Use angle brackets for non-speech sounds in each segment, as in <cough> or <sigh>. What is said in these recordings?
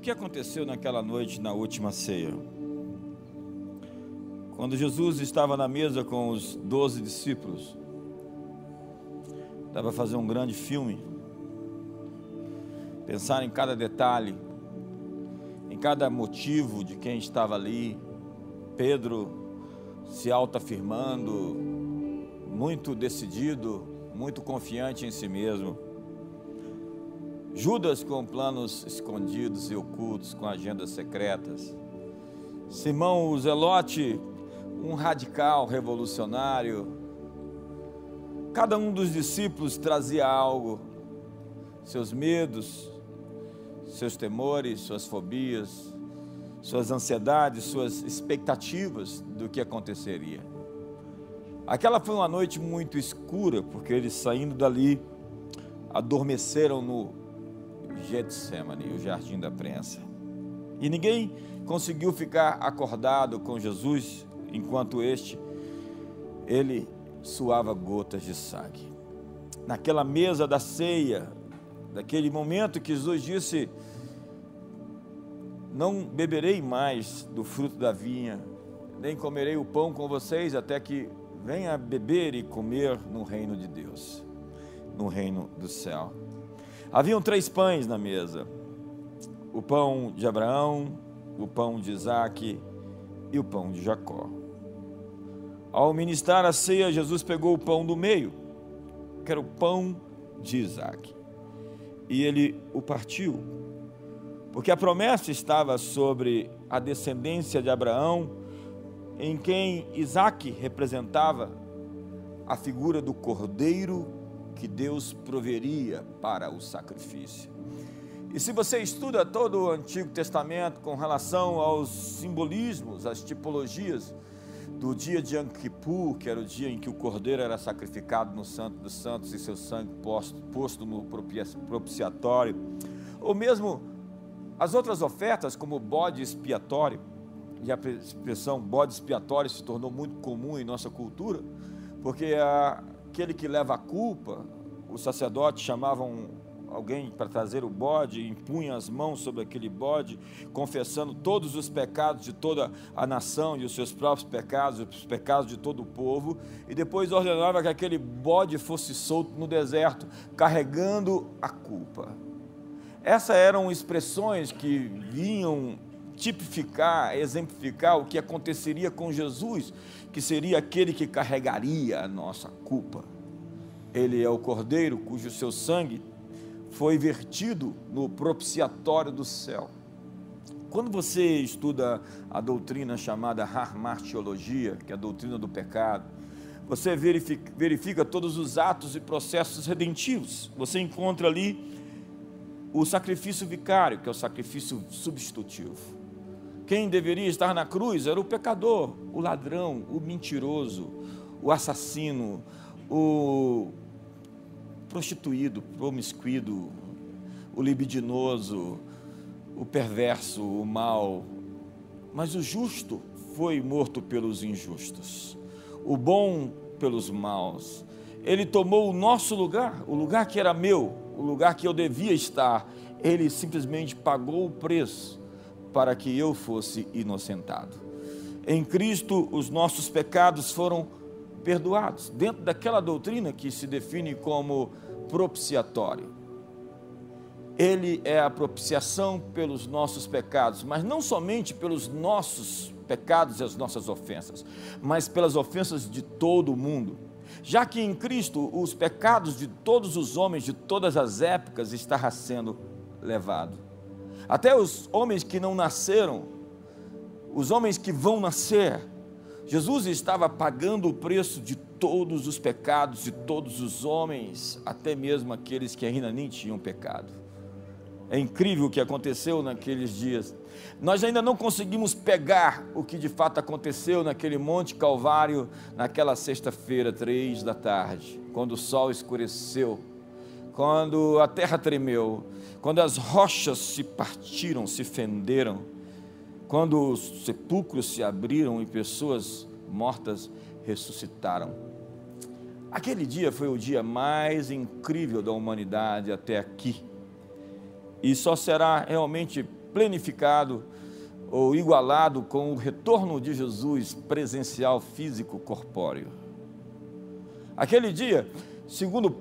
que aconteceu naquela noite na última ceia? Quando Jesus estava na mesa com os doze discípulos, dava fazer um grande filme, pensar em cada detalhe, em cada motivo de quem estava ali. Pedro se autoafirmando, muito decidido, muito confiante em si mesmo. Judas com planos escondidos e ocultos, com agendas secretas. Simão o Zelote, um radical revolucionário. Cada um dos discípulos trazia algo, seus medos, seus temores, suas fobias, suas ansiedades, suas expectativas do que aconteceria. Aquela foi uma noite muito escura, porque eles saindo dali adormeceram no Getsemane, o jardim da prensa. E ninguém conseguiu ficar acordado com Jesus enquanto este ele suava gotas de sangue. Naquela mesa da ceia, daquele momento que Jesus disse: Não beberei mais do fruto da vinha, nem comerei o pão com vocês até que venha beber e comer no reino de Deus, no reino do céu. Haviam três pães na mesa: o pão de Abraão, o pão de Isaac e o pão de Jacó. Ao ministrar a ceia, Jesus pegou o pão do meio, que era o pão de Isaac, e ele o partiu, porque a promessa estava sobre a descendência de Abraão, em quem Isaac representava a figura do cordeiro que Deus proveria para o sacrifício. E se você estuda todo o Antigo Testamento com relação aos simbolismos, às tipologias do dia de Yom que era o dia em que o cordeiro era sacrificado no Santo dos Santos e seu sangue posto, posto no propiciatório, ou mesmo as outras ofertas, como o bode expiatório, e a expressão bode expiatório se tornou muito comum em nossa cultura, porque aquele que leva a culpa, o sacerdote chamava um, alguém para trazer o bode, impunha as mãos sobre aquele bode, confessando todos os pecados de toda a nação e os seus próprios pecados, os pecados de todo o povo, e depois ordenava que aquele bode fosse solto no deserto, carregando a culpa. Essas eram expressões que vinham tipificar, exemplificar o que aconteceria com Jesus, que seria aquele que carregaria a nossa culpa. Ele é o cordeiro cujo seu sangue foi vertido no propiciatório do céu. Quando você estuda a doutrina chamada harmartiologia, que é a doutrina do pecado, você verifica, verifica todos os atos e processos redentivos. Você encontra ali o sacrifício vicário, que é o sacrifício substitutivo. Quem deveria estar na cruz era o pecador, o ladrão, o mentiroso, o assassino, o prostituído, promiscuído, o libidinoso, o perverso, o mal. Mas o justo foi morto pelos injustos, o bom pelos maus. Ele tomou o nosso lugar, o lugar que era meu, o lugar que eu devia estar. Ele simplesmente pagou o preço para que eu fosse inocentado. Em Cristo, os nossos pecados foram perdoados, dentro daquela doutrina que se define como propiciatório. Ele é a propiciação pelos nossos pecados, mas não somente pelos nossos pecados e as nossas ofensas, mas pelas ofensas de todo o mundo. Já que em Cristo os pecados de todos os homens de todas as épocas estavam sendo levados até os homens que não nasceram, os homens que vão nascer, Jesus estava pagando o preço de todos os pecados de todos os homens, até mesmo aqueles que ainda nem tinham pecado. É incrível o que aconteceu naqueles dias. Nós ainda não conseguimos pegar o que de fato aconteceu naquele Monte Calvário, naquela sexta-feira, três da tarde, quando o sol escureceu, quando a terra tremeu, quando as rochas se partiram, se fenderam, quando os sepulcros se abriram e pessoas mortas ressuscitaram. Aquele dia foi o dia mais incrível da humanidade até aqui. E só será realmente plenificado ou igualado com o retorno de Jesus presencial, físico, corpóreo. Aquele dia, segundo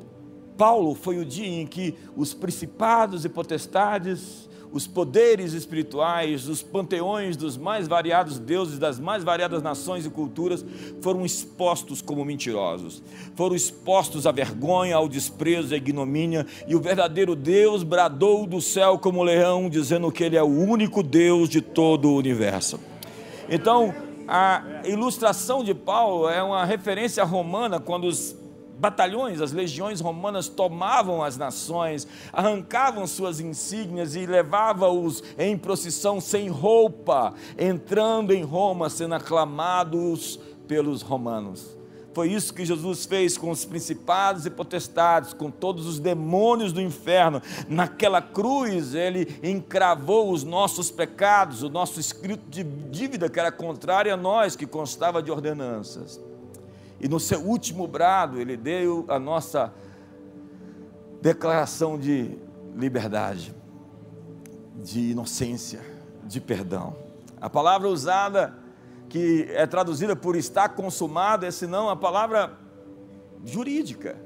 Paulo, foi o dia em que os principados e potestades os poderes espirituais, os panteões dos mais variados deuses, das mais variadas nações e culturas, foram expostos como mentirosos, foram expostos à vergonha, ao desprezo, à ignomínia, e o verdadeiro Deus bradou do céu como leão, dizendo que Ele é o único Deus de todo o universo. Então, a ilustração de Paulo é uma referência romana quando os batalhões, as legiões romanas tomavam as nações, arrancavam suas insígnias e levavam-os em procissão sem roupa, entrando em Roma, sendo aclamados pelos romanos. Foi isso que Jesus fez com os principados e potestades, com todos os demônios do inferno. Naquela cruz, ele encravou os nossos pecados, o nosso escrito de dívida que era contrário a nós, que constava de ordenanças. E no seu último brado, ele deu a nossa declaração de liberdade, de inocência, de perdão. A palavra usada, que é traduzida por estar consumado, é senão a palavra jurídica,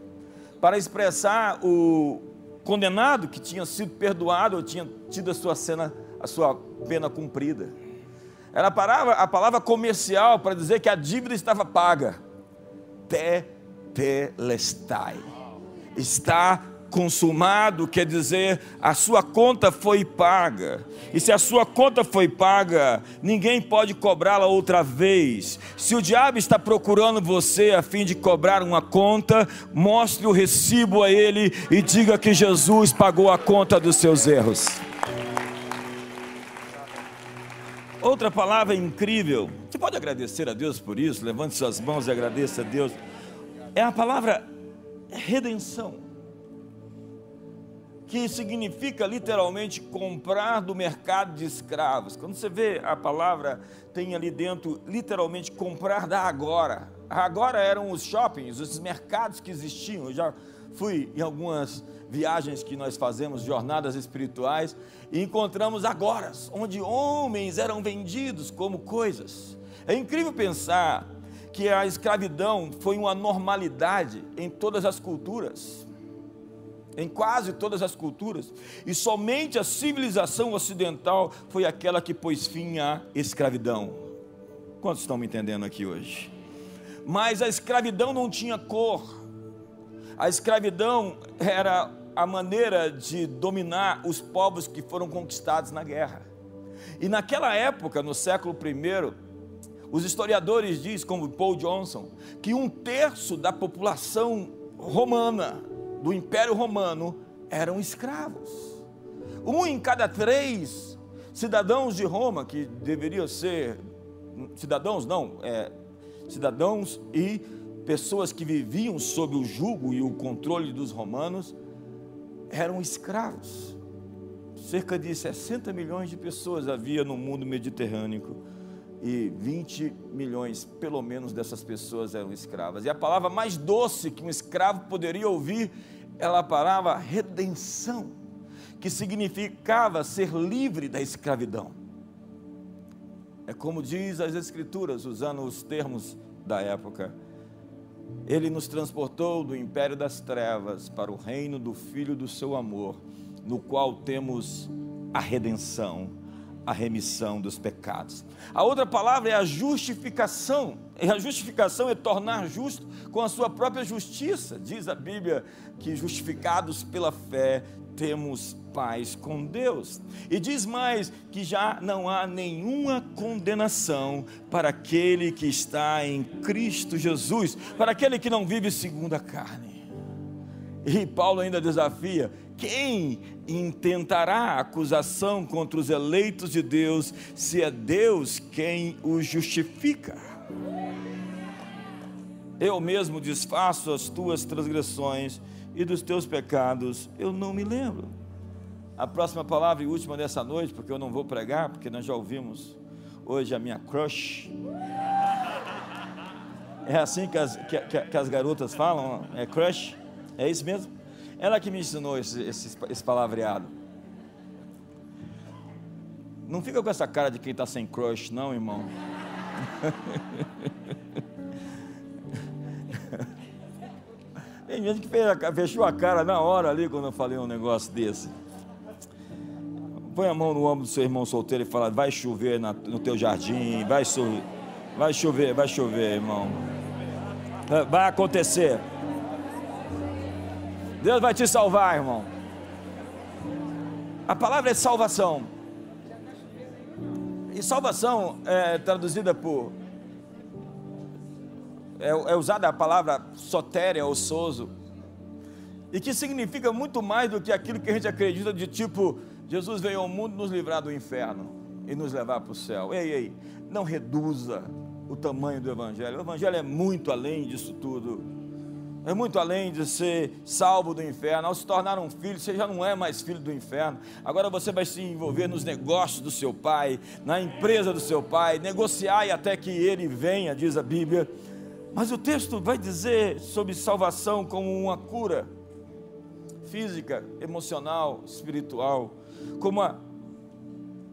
para expressar o condenado que tinha sido perdoado ou tinha tido a sua, cena, a sua pena cumprida. Era a palavra, a palavra comercial para dizer que a dívida estava paga tetelestai. Está consumado quer dizer a sua conta foi paga. E se a sua conta foi paga, ninguém pode cobrá-la outra vez. Se o diabo está procurando você a fim de cobrar uma conta, mostre o recibo a ele e diga que Jesus pagou a conta dos seus erros. Outra palavra incrível, você pode agradecer a Deus por isso? Levante suas mãos e agradeça a Deus. É a palavra redenção, que significa literalmente comprar do mercado de escravos. Quando você vê a palavra, tem ali dentro literalmente comprar da agora. Agora eram os shoppings, os mercados que existiam. Eu já fui em algumas viagens que nós fazemos, jornadas espirituais, e encontramos agora, onde homens eram vendidos como coisas. É incrível pensar que a escravidão foi uma normalidade em todas as culturas, em quase todas as culturas, e somente a civilização ocidental foi aquela que pôs fim à escravidão. Quantos estão me entendendo aqui hoje? Mas a escravidão não tinha cor, a escravidão era a maneira de dominar os povos que foram conquistados na guerra. E naquela época, no século I, os historiadores dizem, como Paul Johnson, que um terço da população romana, do Império Romano, eram escravos. Um em cada três cidadãos de Roma, que deveriam ser cidadãos, não, é, cidadãos e pessoas que viviam sob o jugo e o controle dos romanos, eram escravos. Cerca de 60 milhões de pessoas havia no mundo mediterrâneo e 20 milhões, pelo menos, dessas pessoas eram escravas. E a palavra mais doce que um escravo poderia ouvir era a palavra redenção, que significava ser livre da escravidão. É como diz as Escrituras, usando os termos da época ele nos transportou do império das trevas para o reino do Filho do seu amor, no qual temos a redenção, a remissão dos pecados. A outra palavra é a justificação. E a justificação é tornar justo com a sua própria justiça. Diz a Bíblia que justificados pela fé temos paz com Deus. E diz mais que já não há nenhuma condenação para aquele que está em Cristo Jesus, para aquele que não vive segundo a carne. E Paulo ainda desafia: quem intentará acusação contra os eleitos de Deus, se é Deus quem os justifica? Eu mesmo desfaço as tuas transgressões e dos teus pecados eu não me lembro. A próxima palavra e última dessa noite, porque eu não vou pregar, porque nós já ouvimos hoje a minha crush. É assim que as, que, que as garotas falam, é crush? É isso mesmo? Ela que me ensinou esse, esse, esse palavreado. Não fica com essa cara de quem está sem crush, não, irmão. <laughs> Tem gente que fechou a cara na hora ali quando eu falei um negócio desse. Põe a mão no ombro do seu irmão solteiro e fala: vai chover na, no teu jardim, vai, vai chover, vai chover, irmão. Vai acontecer. Deus vai te salvar, irmão. A palavra é salvação. E salvação é traduzida por. É, é usada a palavra sotéria ou soso. E que significa muito mais do que aquilo que a gente acredita de tipo, Jesus veio ao mundo nos livrar do inferno e nos levar para o céu. Ei, ei, não reduza o tamanho do Evangelho. O Evangelho é muito além disso tudo é muito além de ser salvo do inferno. Ao se tornar um filho, você já não é mais filho do inferno. Agora você vai se envolver nos negócios do seu pai, na empresa do seu pai, negociar até que ele venha, diz a Bíblia. Mas o texto vai dizer sobre salvação como uma cura física, emocional, espiritual, como a,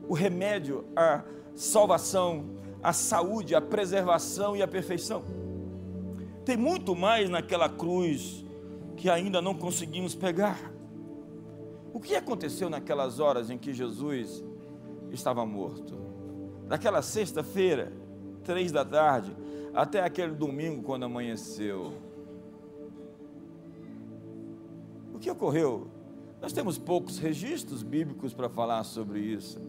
o remédio à salvação, à saúde, à preservação e à perfeição. Tem muito mais naquela cruz que ainda não conseguimos pegar. O que aconteceu naquelas horas em que Jesus estava morto? Daquela sexta-feira, três da tarde, até aquele domingo quando amanheceu. O que ocorreu? Nós temos poucos registros bíblicos para falar sobre isso.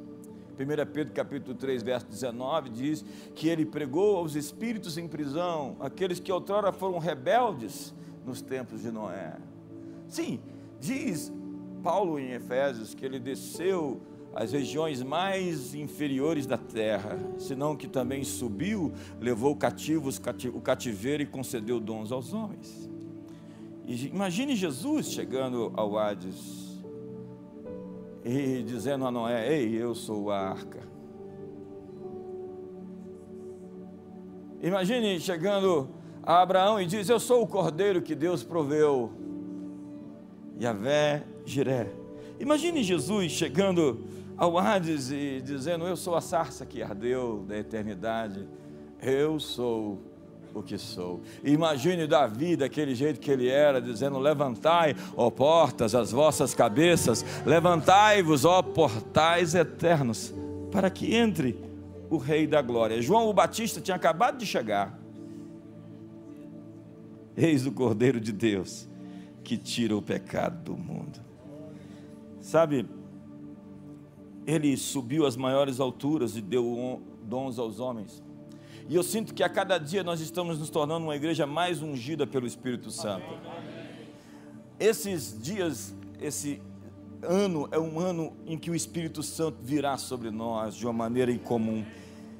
1 Pedro capítulo 3, verso 19 diz que ele pregou aos espíritos em prisão, aqueles que outrora foram rebeldes nos tempos de Noé. Sim, diz Paulo em Efésios que ele desceu às regiões mais inferiores da terra, senão que também subiu, levou cativos o cativeiro e concedeu dons aos homens. E imagine Jesus chegando ao Hades, e dizendo a Noé: Ei, eu sou a arca. Imagine chegando a Abraão e diz: Eu sou o cordeiro que Deus proveu. Yahvé Jiré. Imagine Jesus chegando ao Hades e dizendo: Eu sou a sarça que ardeu da eternidade. Eu sou o que sou. Imagine Davi daquele jeito que ele era, dizendo: Levantai, ó portas, as vossas cabeças, levantai-vos, ó portais eternos, para que entre o Rei da Glória. João o Batista tinha acabado de chegar. Eis o Cordeiro de Deus que tira o pecado do mundo. Sabe, ele subiu às maiores alturas e deu dons aos homens. E eu sinto que a cada dia nós estamos nos tornando uma igreja mais ungida pelo Espírito Santo. Esses dias, esse ano é um ano em que o Espírito Santo virá sobre nós de uma maneira incomum.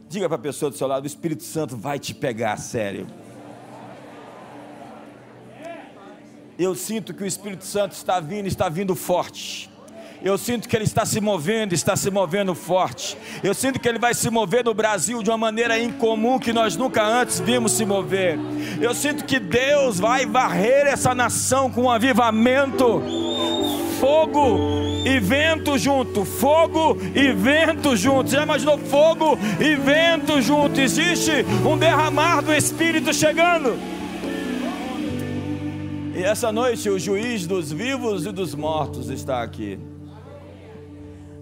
Diga para a pessoa do seu lado: o Espírito Santo vai te pegar a sério. Eu sinto que o Espírito Santo está vindo, está vindo forte. Eu sinto que Ele está se movendo, está se movendo forte. Eu sinto que Ele vai se mover no Brasil de uma maneira incomum que nós nunca antes vimos se mover. Eu sinto que Deus vai varrer essa nação com um avivamento, fogo e vento junto, fogo e vento junto. Já imaginou fogo e vento junto? Existe um derramar do Espírito chegando. E essa noite o juiz dos vivos e dos mortos está aqui.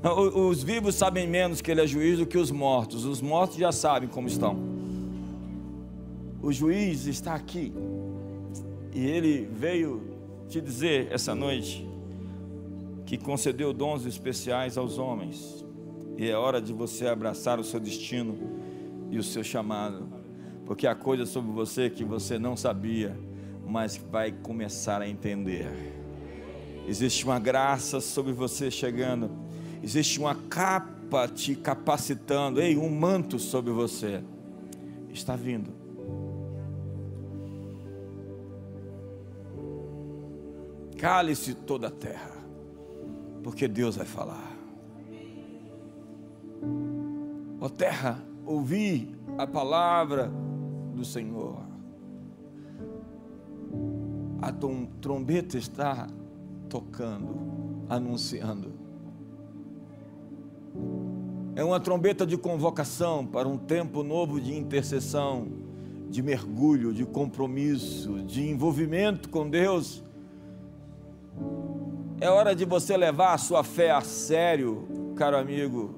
Os vivos sabem menos que ele é juiz do que os mortos. Os mortos já sabem como estão. O juiz está aqui. E ele veio te dizer essa noite que concedeu dons especiais aos homens. E é hora de você abraçar o seu destino e o seu chamado. Porque há coisas sobre você que você não sabia, mas vai começar a entender. Existe uma graça sobre você chegando existe uma capa te capacitando, ei, um manto sobre você. Está vindo. Cale-se toda a terra, porque Deus vai falar. Ó oh, terra, ouvi a palavra do Senhor. A trombeta está tocando, anunciando É uma trombeta de convocação para um tempo novo de intercessão, de mergulho, de compromisso, de envolvimento com Deus. É hora de você levar a sua fé a sério, caro amigo,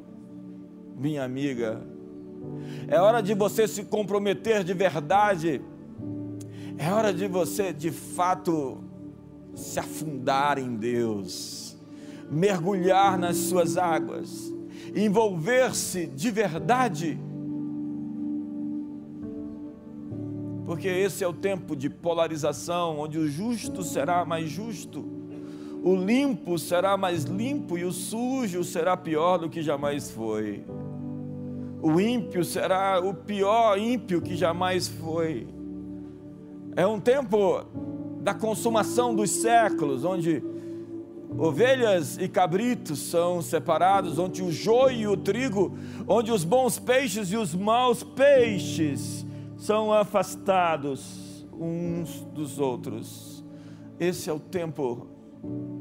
minha amiga. É hora de você se comprometer de verdade. É hora de você, de fato, se afundar em Deus, mergulhar nas suas águas, envolver-se de verdade. Porque esse é o tempo de polarização, onde o justo será mais justo, o limpo será mais limpo e o sujo será pior do que jamais foi. O ímpio será o pior ímpio que jamais foi. É um tempo da consumação dos séculos, onde ovelhas e cabritos são separados, onde o joio e o trigo, onde os bons peixes e os maus peixes são afastados uns dos outros. Esse é o tempo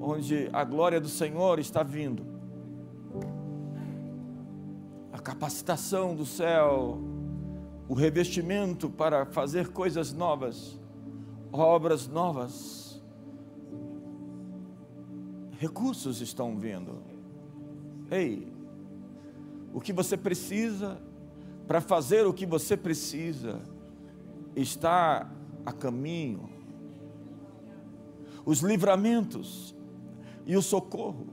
onde a glória do Senhor está vindo. A capacitação do céu, o revestimento para fazer coisas novas obras novas. Recursos estão vindo. Ei, o que você precisa para fazer o que você precisa está a caminho. Os livramentos e o socorro,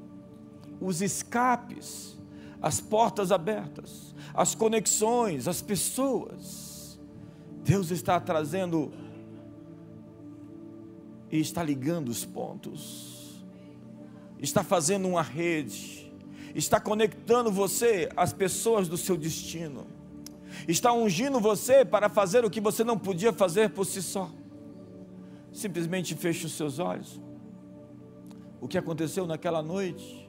os escapes, as portas abertas, as conexões, as pessoas. Deus está trazendo e está ligando os pontos, está fazendo uma rede, está conectando você às pessoas do seu destino, está ungindo você para fazer o que você não podia fazer por si só. Simplesmente feche os seus olhos. O que aconteceu naquela noite?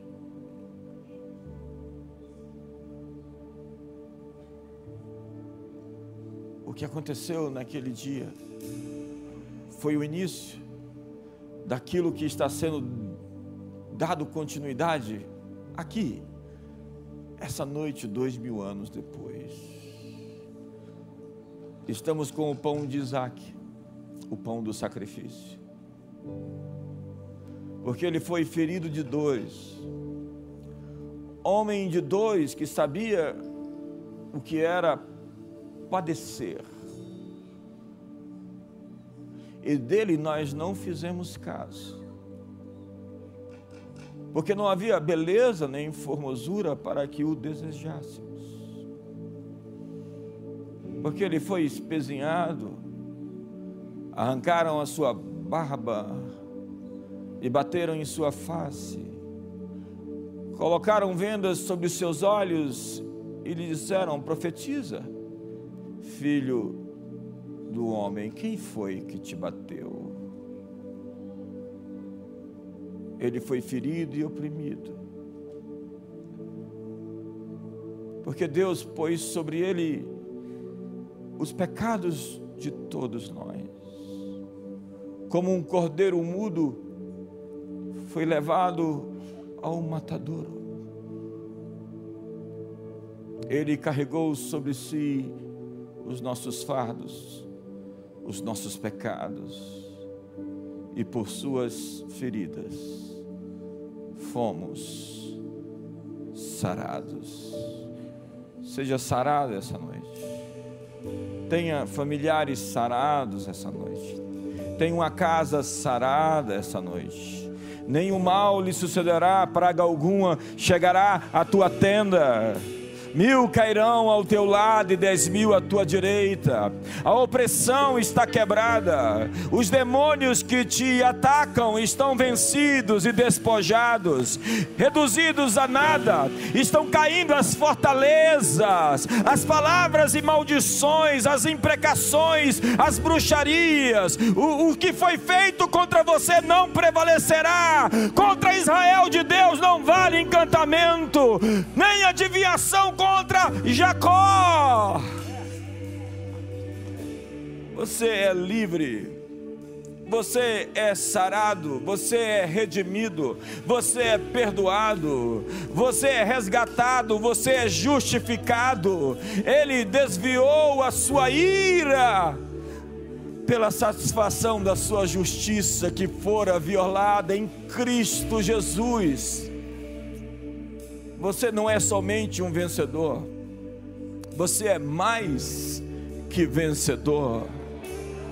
O que aconteceu naquele dia foi o início daquilo que está sendo dado continuidade aqui, essa noite, dois mil anos depois. Estamos com o pão de Isaac, o pão do sacrifício, porque ele foi ferido de dores, homem de dores que sabia o que era padecer e dele nós não fizemos caso. Porque não havia beleza nem formosura para que o desejássemos. Porque ele foi espezinhado, arrancaram a sua barba e bateram em sua face, colocaram vendas sobre os seus olhos e lhe disseram: profetiza, filho do homem: Quem foi que te bateu? Ele foi ferido e oprimido. Porque Deus pôs sobre ele os pecados de todos nós. Como um cordeiro mudo foi levado ao matadouro. Ele carregou sobre si os nossos fardos os nossos pecados e por suas feridas fomos sarados. Seja sarado essa noite. Tenha familiares sarados essa noite. Tenha uma casa sarada essa noite. Nenhum mal lhe sucederá, praga alguma chegará à tua tenda Mil cairão ao teu lado e dez mil à tua direita. A opressão está quebrada. Os demônios que te atacam estão vencidos e despojados, reduzidos a nada. Estão caindo as fortalezas, as palavras e maldições, as imprecações, as bruxarias. O, o que foi feito contra você não prevalecerá. Contra Israel de Deus não vale encantamento, nem adivinhação contra Jacó. Você é livre você é sarado, você é redimido, você é perdoado, você é resgatado, você é justificado. Ele desviou a sua ira pela satisfação da sua justiça que fora violada em Cristo Jesus. Você não é somente um vencedor, você é mais que vencedor.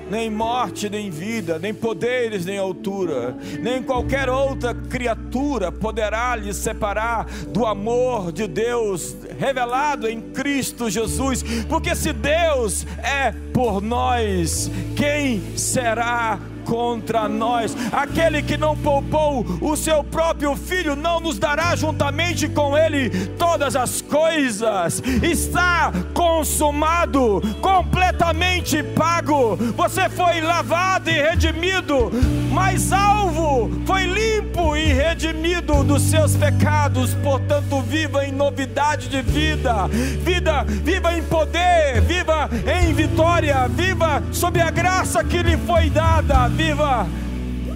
Nem morte, nem vida, nem poderes, nem altura, nem qualquer outra criatura poderá lhe separar do amor de Deus revelado em Cristo Jesus, porque se Deus é por nós, quem será contra nós. Aquele que não poupou o seu próprio filho, não nos dará juntamente com ele todas as coisas. Está consumado, completamente pago. Você foi lavado e redimido, mas alvo foi limpo e redimido dos seus pecados. Portanto, viva em novidade de vida, vida, viva em poder, viva em vitória, viva sob a graça que lhe foi dada viva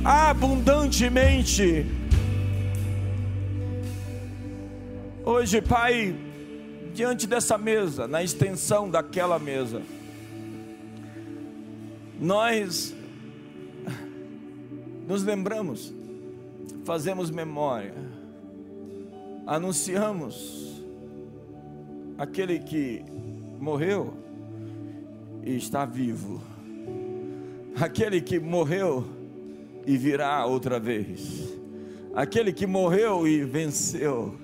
abundantemente. Hoje, Pai, diante dessa mesa, na extensão daquela mesa, nós nos lembramos, fazemos memória, anunciamos aquele que morreu e está vivo aquele que morreu e virá outra vez, aquele que morreu e venceu.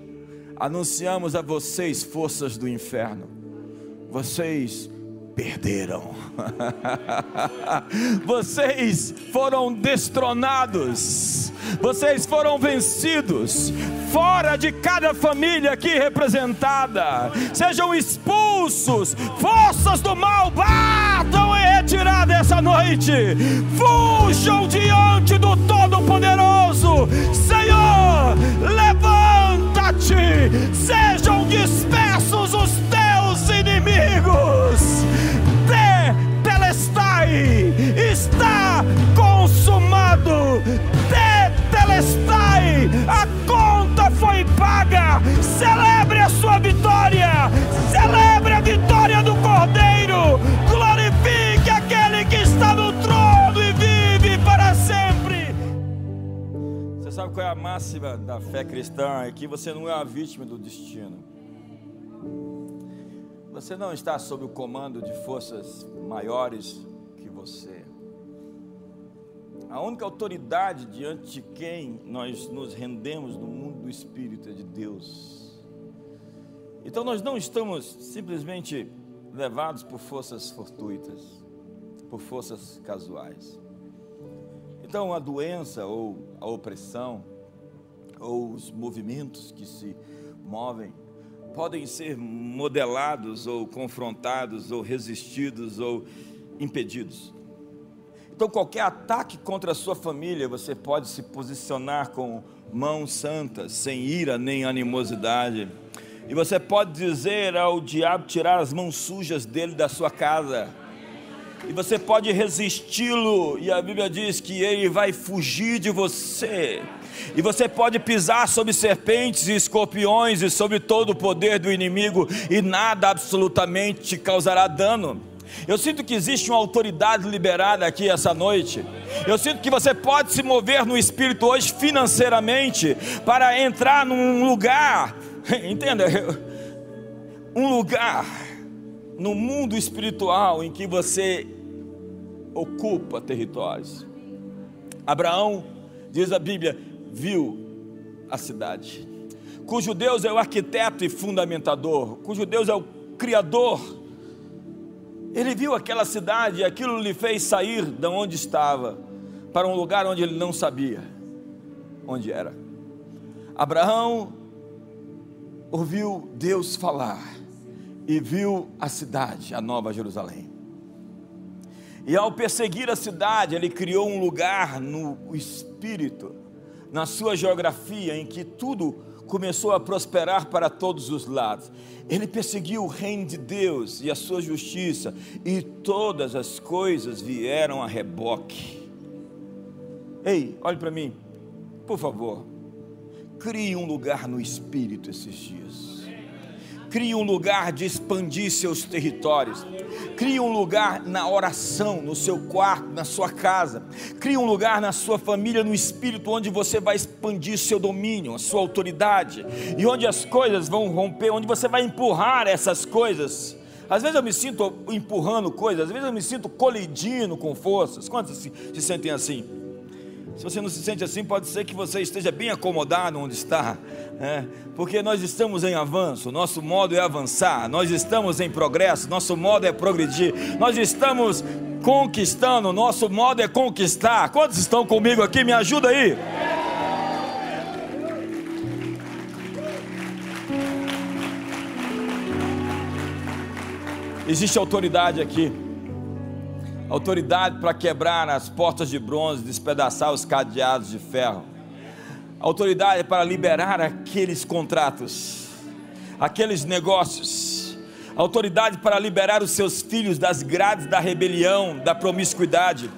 Anunciamos a vocês, forças do inferno, vocês perderam, <laughs> vocês foram destronados, vocês foram vencidos, fora de cada família aqui representada, sejam expulsos, forças do mal, batam em retirada essa noite, fujam diante do Todo-Poderoso, Senhor, levanta-te, sejam dispersos os teus inimigos, te telestai, está consumado, te telestai, a conta foi paga, celebre a sua vitória, celebre a vitória do Cordeiro, glorifique aquele que está no trono e vive para sempre. Você sabe qual é a máxima da fé cristã? É que você não é a vítima do destino. Você não está sob o comando de forças maiores que você. A única autoridade diante de quem nós nos rendemos no mundo do Espírito é de Deus. Então nós não estamos simplesmente levados por forças fortuitas, por forças casuais. Então a doença ou a opressão ou os movimentos que se movem podem ser modelados ou confrontados ou resistidos ou impedidos. Então, qualquer ataque contra a sua família, você pode se posicionar com mãos santas, sem ira nem animosidade. E você pode dizer ao diabo tirar as mãos sujas dele da sua casa. E você pode resisti-lo, e a Bíblia diz que ele vai fugir de você. E você pode pisar sobre serpentes e escorpiões e sobre todo o poder do inimigo, e nada absolutamente te causará dano. Eu sinto que existe uma autoridade liberada aqui essa noite. Eu sinto que você pode se mover no espírito hoje financeiramente para entrar num lugar, <laughs> entenda? <laughs> Um lugar no mundo espiritual em que você ocupa territórios. Abraão, diz a Bíblia, viu a cidade, cujo Deus é o arquiteto e fundamentador, cujo Deus é o criador. Ele viu aquela cidade e aquilo lhe fez sair de onde estava para um lugar onde ele não sabia onde era. Abraão ouviu Deus falar e viu a cidade, a Nova Jerusalém. E ao perseguir a cidade, ele criou um lugar no espírito, na sua geografia, em que tudo começou a prosperar para todos os lados. Ele perseguiu o reino de Deus e a sua justiça, e todas as coisas vieram a reboque. Ei, olhe para mim, por favor. Crie um lugar no espírito esses dias. Crie um lugar de expandir seus territórios. Crie um lugar na oração, no seu quarto, na sua casa. Crie um lugar na sua família, no espírito, onde você vai expandir seu domínio, a sua autoridade. E onde as coisas vão romper, onde você vai empurrar essas coisas. Às vezes eu me sinto empurrando coisas, às vezes eu me sinto colidindo com forças. Quantos se sentem assim? Se você não se sente assim, pode ser que você esteja bem acomodado onde está, né? porque nós estamos em avanço, nosso modo é avançar, nós estamos em progresso, nosso modo é progredir, nós estamos conquistando, nosso modo é conquistar. Quantos estão comigo aqui? Me ajuda aí. Existe autoridade aqui autoridade para quebrar as portas de bronze, despedaçar os cadeados de ferro, autoridade para liberar aqueles contratos, aqueles negócios, autoridade para liberar os seus filhos das grades da rebelião, da promiscuidade,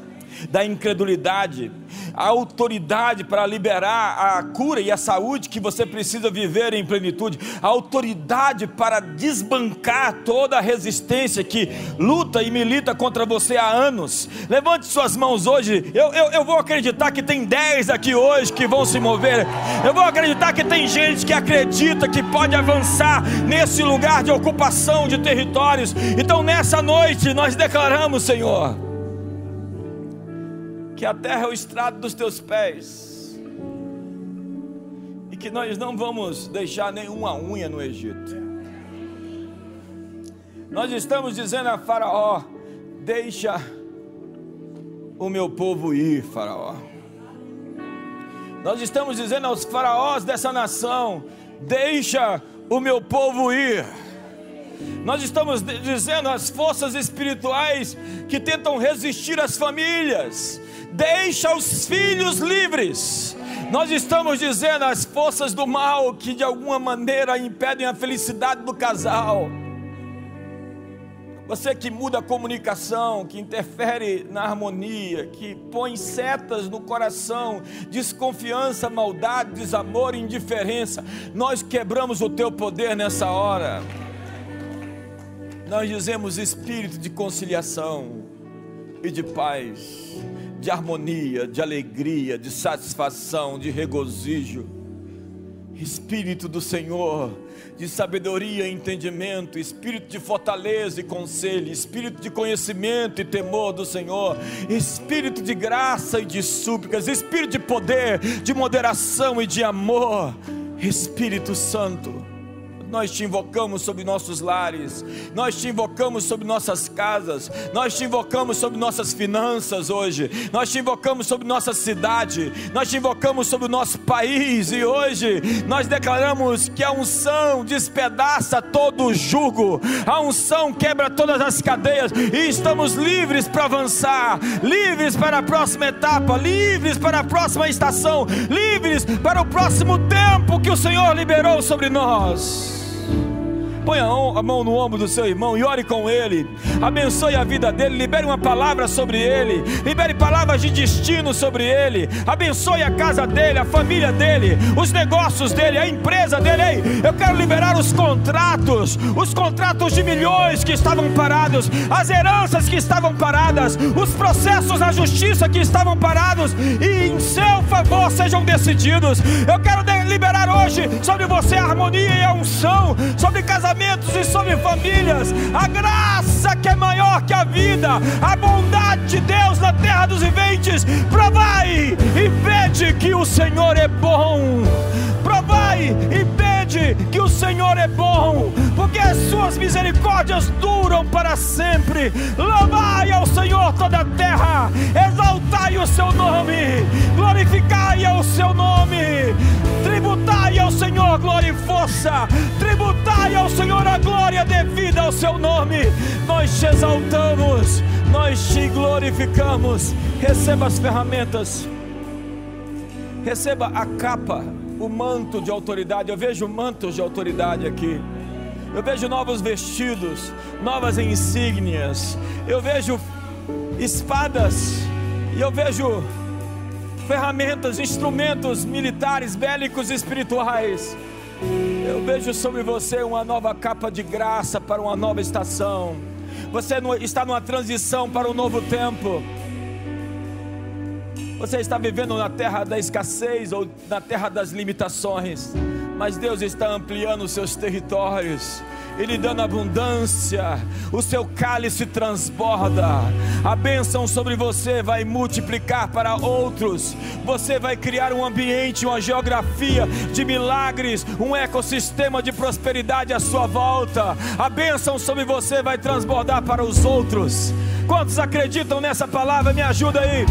da incredulidade, a autoridade para liberar a cura e a saúde que você precisa viver em plenitude, a autoridade para desbancar toda a resistência que luta e milita contra você há anos. Levante suas mãos hoje. Eu, eu, eu vou acreditar que tem 10 aqui hoje que vão se mover. Eu vou acreditar que tem gente que acredita que pode avançar nesse lugar de ocupação de territórios. Então, nessa noite, nós declaramos, Senhor que a terra é o estrado dos teus pés, e que nós não vamos deixar nenhuma unha no Egito. Nós estamos dizendo a Faraó: deixa o meu povo ir, Faraó. Nós estamos dizendo aos faraós dessa nação: deixa o meu povo ir. Nós estamos dizendo às forças espirituais que tentam resistir às famílias, deixa os filhos livres. Nós estamos dizendo às forças do mal que de alguma maneira impedem a felicidade do casal. Você que muda a comunicação, que interfere na harmonia, que põe setas no coração, desconfiança, maldade, desamor, indiferença, nós quebramos o teu poder nessa hora. Nós dizemos espírito de conciliação e de paz de harmonia, de alegria, de satisfação, de regozijo. Espírito do Senhor, de sabedoria e entendimento, espírito de fortaleza e conselho, espírito de conhecimento e temor do Senhor, espírito de graça e de súplicas, espírito de poder, de moderação e de amor. Espírito Santo, nós te invocamos sobre nossos lares, nós te invocamos sobre nossas casas, nós te invocamos sobre nossas finanças hoje, nós te invocamos sobre nossa cidade, nós te invocamos sobre o nosso país e hoje nós declaramos que a unção despedaça todo o jugo, a unção quebra todas as cadeias e estamos livres para avançar, livres para a próxima etapa, livres para a próxima estação, livres para o próximo tempo que o Senhor liberou sobre nós. Põe a mão no ombro do seu irmão e ore com ele. Abençoe a vida dele. Libere uma palavra sobre ele. Libere palavras de destino sobre ele. Abençoe a casa dele, a família dele, os negócios dele, a empresa dele. Ei, eu quero liberar os contratos, os contratos de milhões que estavam parados, as heranças que estavam paradas, os processos na justiça que estavam parados e em seu favor sejam decididos. Eu quero liberar hoje sobre você a harmonia e a unção, sobre casamento e sobre famílias, a graça que é maior que a vida, a bondade de Deus na terra dos viventes. Provai e vede que o Senhor é bom. Provai e que o Senhor é bom, porque as suas misericórdias duram para sempre. Louvai ao Senhor toda a terra, exaltai o seu nome, glorificai ao seu nome, tributai ao Senhor glória e força, tributai ao Senhor a glória devida ao seu nome. Nós te exaltamos, nós te glorificamos. Receba as ferramentas, receba a capa, o manto de autoridade. Eu vejo mantos de autoridade aqui. Eu vejo novos vestidos, novas insígnias. Eu vejo espadas e eu vejo ferramentas, instrumentos militares, bélicos e espirituais. Eu vejo sobre você uma nova capa de graça para uma nova estação. Você está numa transição para um novo tempo. Você está vivendo na terra da escassez ou na terra das limitações, mas Deus está ampliando os seus territórios e lhe dando abundância, o seu cálice transborda, a bênção sobre você vai multiplicar para outros, você vai criar um ambiente, uma geografia de milagres, um ecossistema de prosperidade à sua volta, a bênção sobre você vai transbordar para os outros. Quantos acreditam nessa palavra? Me ajuda aí.